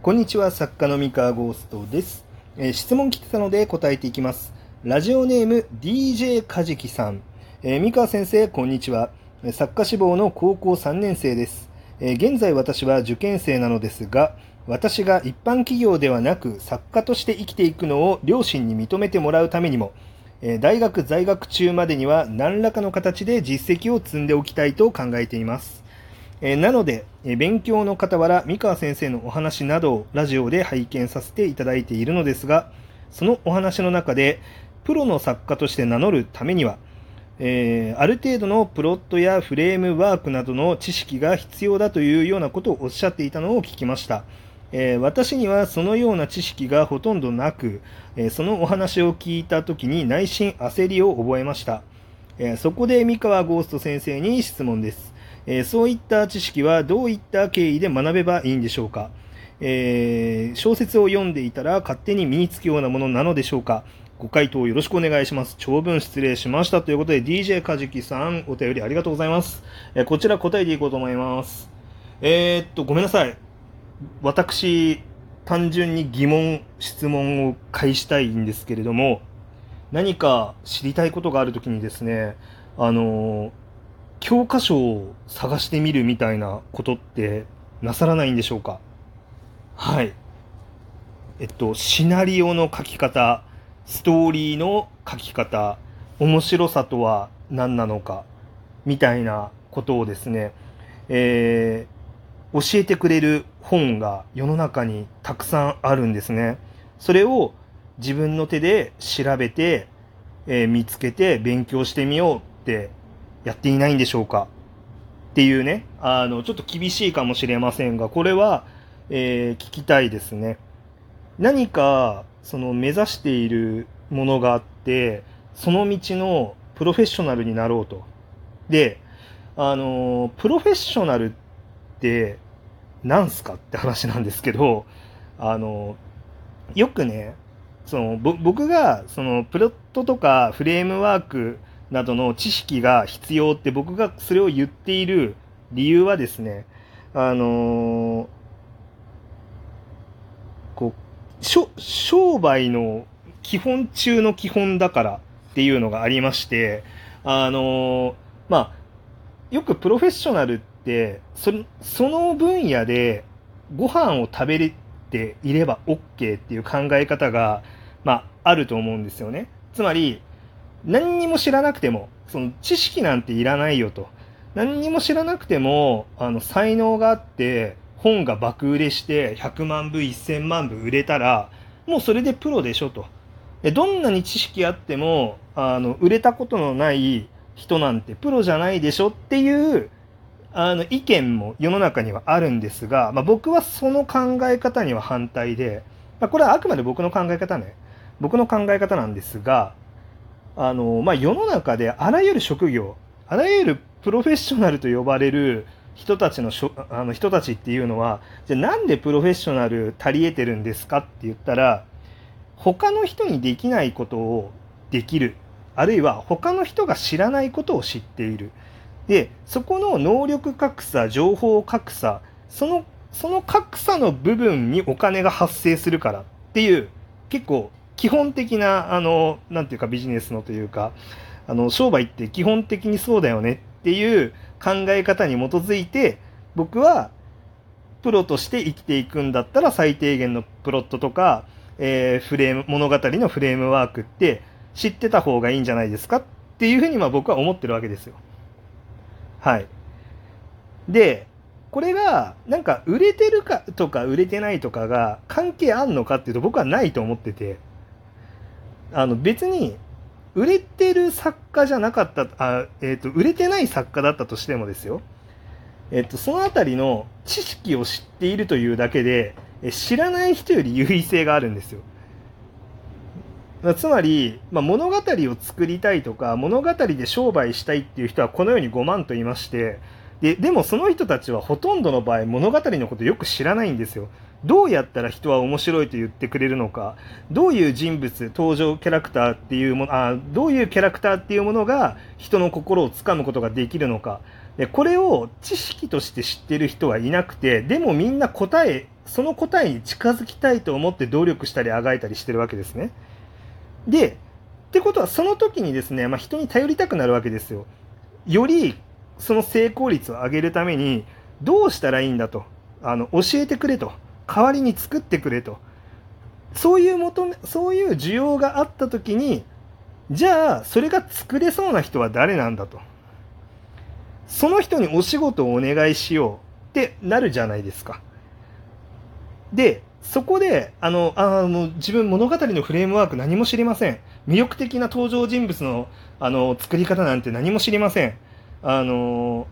こんにちは、作家の三河ゴーストです。えー質問来てたので答えていきます。ラジオネーム DJ カジキさん。えー三河先生、こんにちは。作家志望の高校3年生です。えー現在私は受験生なのですが、私が一般企業ではなく作家として生きていくのを両親に認めてもらうためにも、え大学在学中までには何らかの形で実績を積んでおきたいと考えています。えなので、え勉強の傍ら、三河先生のお話などをラジオで拝見させていただいているのですが、そのお話の中で、プロの作家として名乗るためには、えーある程度のプロットやフレームワークなどの知識が必要だというようなことをおっしゃっていたのを聞きました。えー私にはそのような知識がほとんどなく、えーそのお話を聞いたときに内心焦りを覚えました。えそこで三河ゴースト先生に質問です。えーそういった知識はどういった経緯で学べばいいんでしょうか、えー小説を読んでいたら勝手に身につくようなものなのでしょうか？ご回答よろしくお願いします。長文失礼しました。ということで DJ カジキさんお便りありがとうございます。えーこちら答えていこうと思います。えーっと、ごめんなさい。私、単純に疑問、質問を返したいんですけれども、何か知りたいことがあるときにですね、あの、教科書を探してみるみたいなことってなさらないんでしょうか？はい。えっと、シナリオの書き方、ストーリーの書き方、面白さとは何なのか、みたいなことをですね、えー教えてくれる本が世の中にたくさんあるんですね。それを自分の手で調べて、えー見つけて勉強してみようってやっていないんでしょうか？っていうね、あの、ちょっと厳しいかもしれませんが、これは、えー聞きたいですね。何か、その目指しているものがあって、その道のプロフェッショナルになろうと。で、あの、プロフェッショナルって、なんすかって話なんですけど、あの、よくね、その、僕が、その、プロットとかフレームワークなどの知識が必要って僕がそれを言っている理由はですね、あのこう、しょ商売の基本中の基本だからっていうのがありまして、あのまあ、よくプロフェッショナルって、そその分野でご飯を食べれていれば OK っていう考え方が、まあ、あると思うんですよね。つまり、何にも知らなくても、その知識なんていらないよと。何にも知らなくても、あの、才能があって、本が爆売れして100万部、1000万部売れたら、もうそれでプロでしょと。でどんなに知識あっても、あの、売れたことのない人なんてプロじゃないでしょっていう、あの、意見も世の中にはあるんですが、まあ、僕はその考え方には反対で、まあ、これはあくまで僕の考え方ね。僕の考え方なんですが、あの、まあ、世の中であらゆる職業、あらゆるプロフェッショナルと呼ばれる人たちのしょあの人たちっていうのは、じゃなんでプロフェッショナル足り得てるんですかって言ったら、他の人にできないことをできる。あるいは他の人が知らないことを知っている。で、そこの能力格差、情報格差、その、その格差の部分にお金が発生するからっていう、結構基本的な、あの、なんていうかビジネスのというか、あの、商売って基本的にそうだよねっていう考え方に基づいて、僕は、プロとして生きていくんだったら最低限のプロットとか、えーフレーム、物語のフレームワークって知ってた方がいいんじゃないですか？っていうふうにまあ僕は思ってるわけですよ。はい。で、これが、なんか売れてるかとか売れてないとかが関係あんのかっていうと僕はないと思ってて、あの別に売れてる作家じゃなかった、あえっ、と、売れてない作家だったとしてもですよ、えっ、と、そのあたりの知識を知っているというだけで、え知らない人より優位性があるんですよ。まつまり、まあ、物語を作りたいとか物語で商売したいっていう人はこの世に5万と言いましてででもその人たちはほとんどの場合物語のことよく知らないんですよどうやったら人は面白いと言ってくれるのかどういう人物登場キャラクターっていうものあどういうキャラクターっていうものが人の心をつかむことができるのかでこれを知識として知ってる人はいなくてでもみんな答えその答えに近づきたいと思って努力したりあがいたりしてるわけですね。でってことはその時にですね、まあ、人に頼りたくなるわけですよ。よりその成功率を上げるためにどうしたらいいんだと。あの教えてくれと。代わりに作ってくれと。そういう求めそういう需要があった時にじゃあそれが作れそうな人は誰なんだと。その人にお仕事をお願いしようってなるじゃないですか。でそこであのあの自分物語のフレームワーク何も知りません。魅力的な登場人物のあの作り方なんて何も知りません。あの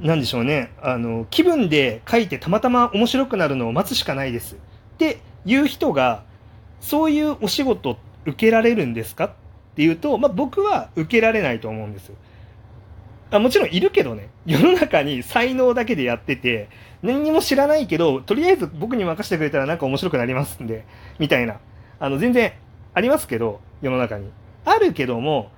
なんでしょうね。あの気分で書いてたまたま面白くなるのを待つしかないですっていう人がそういうお仕事受けられるんですかっていうと、まあ、僕は受けられないと思うんですあもちろんいるけどね。世の中に才能だけでやってて何にも知らないけどとりあえず僕に任せてくれたらなんか面白くなりますんでみたいな。あの全然ありますけど世の中に。あるけども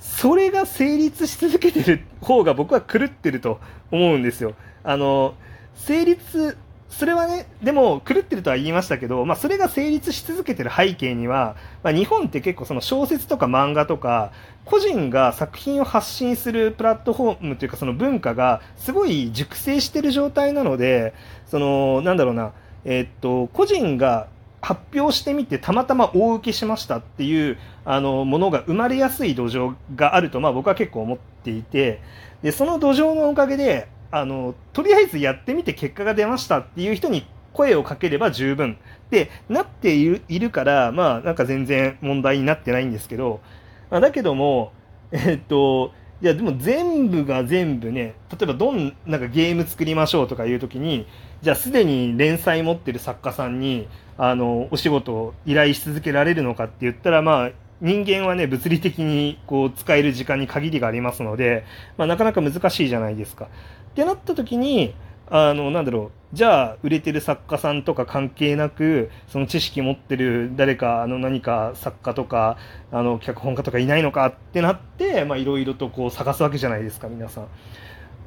それが成立し続けてる方が僕は狂ってると思うんですよ。あの、成立、それはね、でも狂ってるとは言いましたけど、まあそれが成立し続けてる背景には、まあ日本って結構その小説とか漫画とか、個人が作品を発信するプラットフォームというかその文化がすごい熟成してる状態なので、その、なんだろうな、えー、っと、個人が発表してみてたまたま大受けしましたっていうあのものが生まれやすい土壌があると、まあ、僕は結構思っていてでその土壌のおかげであのとりあえずやってみて結果が出ましたっていう人に声をかければ十分。ってなっているからまあなんか全然問題になってないんですけど、ま、だけどもえっといやでも全部が全部ね例えばどんなんかゲーム作りましょうとかいう時にじゃあすでに連載持ってる作家さんにあのお仕事を依頼し続けられるのかって言ったらまあ人間はね物理的にこう使える時間に限りがありますので、まあ、なかなか難しいじゃないですか。ってなった時にあのなんだろうじゃあ売れてる作家さんとか関係なくその知識持ってる誰かあの何か作家とかあの脚本家とかいないのかってなっていろいろとこう探すわけじゃないですか皆さん。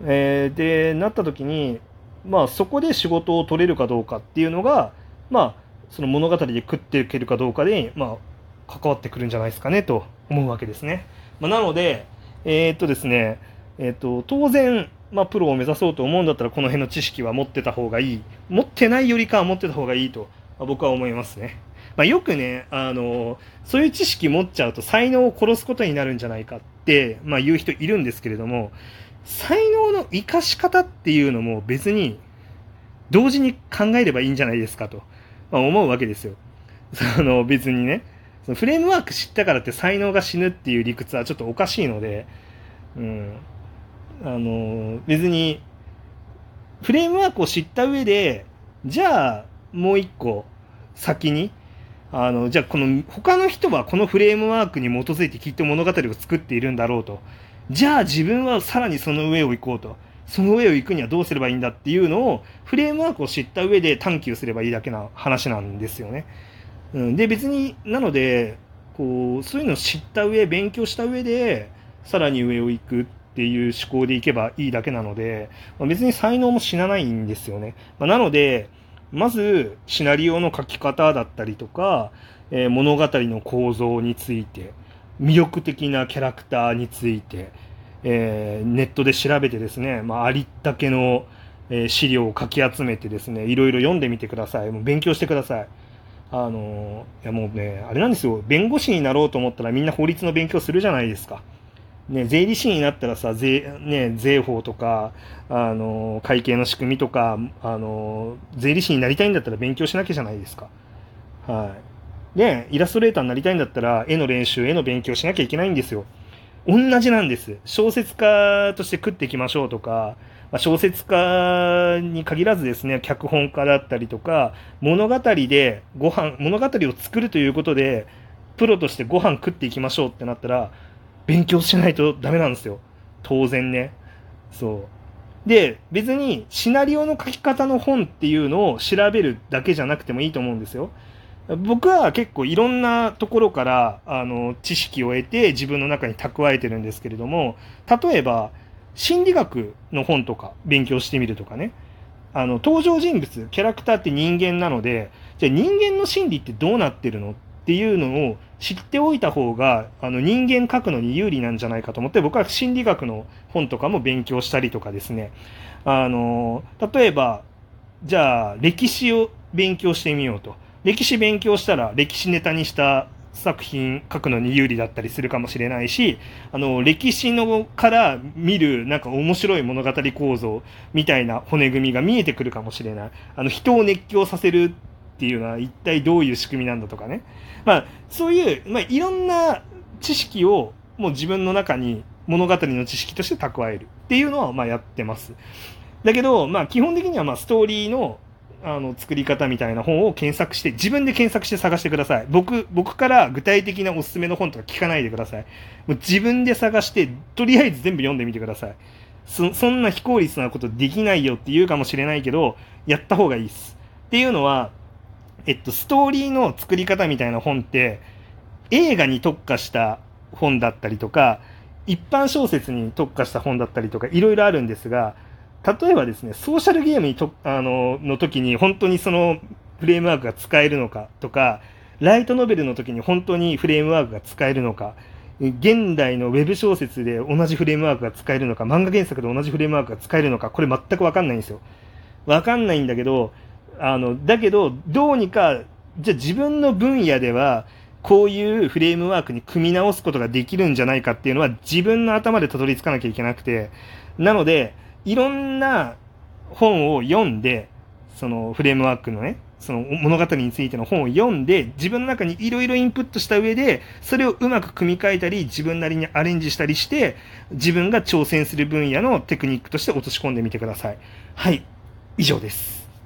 えー、でなった時にまあ、そこで仕事を取れるかどうかっていうのが、まあ、その物語で食っていけるかどうかで、まあ、関わってくるんじゃないですかねと思うわけですね。まあ、なので、えー、っとですね、えー、っと当然、まあ、プロを目指そうと思うんだったらこの辺の知識は持ってた方がいい持ってないよりかは持ってた方がいいと、まあ、僕は思いますね。まあ、よくね、あのそういう知識持っちゃうと才能を殺すことになるんじゃないかって、まあ、言う人いるんですけれども才能の生かし方っていうのも別に同時に考えればいいんじゃないですかと、まあ、思うわけですよ。その別にね、そのフレームワーク知ったからって才能が死ぬっていう理屈はちょっとおかしいので、うん、あの別にフレームワークを知った上で、じゃあもう一個先に、あの、じゃあこの他の人はこのフレームワークに基づいてきっと物語を作っているんだろうと。じゃあ自分はさらにその上を行こうと。その上を行くにはどうすればいいんだっていうのをフレームワークを知った上で探求すればいいだけな話なんですよね。うん、で別になのでこうそういうのを知った上勉強した上でさらに上を行くっていう思考でいけばいいだけなので、まあ、別に才能も死なないんですよね。まあ、なのでまずシナリオの書き方だったりとか、えー、物語の構造について魅力的なキャラクターについて、えー、ネットで調べてですね、まあ、ありったけの、えー、資料をかき集めてですね、いろいろ読んでみてください。もう勉強してください。あのいやもうね、あれなんですよ、弁護士になろうと思ったらみんな法律の勉強するじゃないですか。ね、税理士になったらさ、税、ね、税法とか、あの会計の仕組みとか、あの税理士になりたいんだったら勉強しなきゃじゃないですか。はい。で、イラストレーターになりたいんだったら、絵の練習、絵の勉強しなきゃいけないんですよ。同じなんです。小説家として食っていきましょうとか、まあ小説家に限らずですね、脚本家だったりとか、物語でご飯、物語を作るということで、プロとしてご飯食っていきましょうってなったら、勉強しないとダメなんですよ。当然ね。そう。で、別にシナリオの書き方の本っていうのを調べるだけじゃなくてもいいと思うんですよ。僕は結構いろんなところからあの知識を得て自分の中に蓄えてるんですけれども例えば心理学の本とか勉強してみるとかね。あの、登場人物、キャラクターって人間なので、じゃあ人間の心理ってどうなってるのっていうのを知っておいた方が、あの、人間書くのに有利なんじゃないかと思って、僕は心理学の本とかも勉強したりとかですね。あの、例えば、じゃあ、歴史を勉強してみようと。歴史勉強したら、歴史ネタにした作品書くのに有利だったりするかもしれないし、あの、歴史のから見るなんか面白い物語構造みたいな骨組みが見えてくるかもしれない。あの、人を熱狂させるっていうのは一体どういう仕組みなんだとかね。まあ、そういう、まあ、いろんな知識をもう自分の中に物語の知識として蓄えるっていうのはまあやってます。だけど、まあ基本的にはまあストーリーのあの作り方みたいな本を検索して自分で検索して探してください僕僕から具体的なおすすめの本とか聞かないでくださいもう自分で探してとりあえず全部読んでみてくださいそそんな非効率なことできないよって言うかもしれないけどやった方がいいですっていうのはえっとストーリーの作り方みたいな本って映画に特化した本だったりとか一般小説に特化した本だったりとかいろいろあるんですが例えばですね、ソーシャルゲームにとあのの時に本当にそのフレームワークが使えるのかとか、ライトノベルの時に本当にフレームワークが使えるのか、現代のウェブ小説で同じフレームワークが使えるのか、漫画原作で同じフレームワークが使えるのか、これ全くわかんないんですよ。わかんないんだけど、あの、だけど、どうにか、じゃあ自分の分野では、こういうフレームワークに組み直すことができるんじゃないかっていうのは自分の頭でたどり着かなきゃいけなくて、なので、いろんな本を読んで、そのフレームワークのね、その物語についての本を読んで、自分の中にいろいろインプットした上で、それをうまく組み替えたり、自分なりにアレンジしたりして、自分が挑戦する分野のテクニックとして落とし込んでみてください。はい。以上です。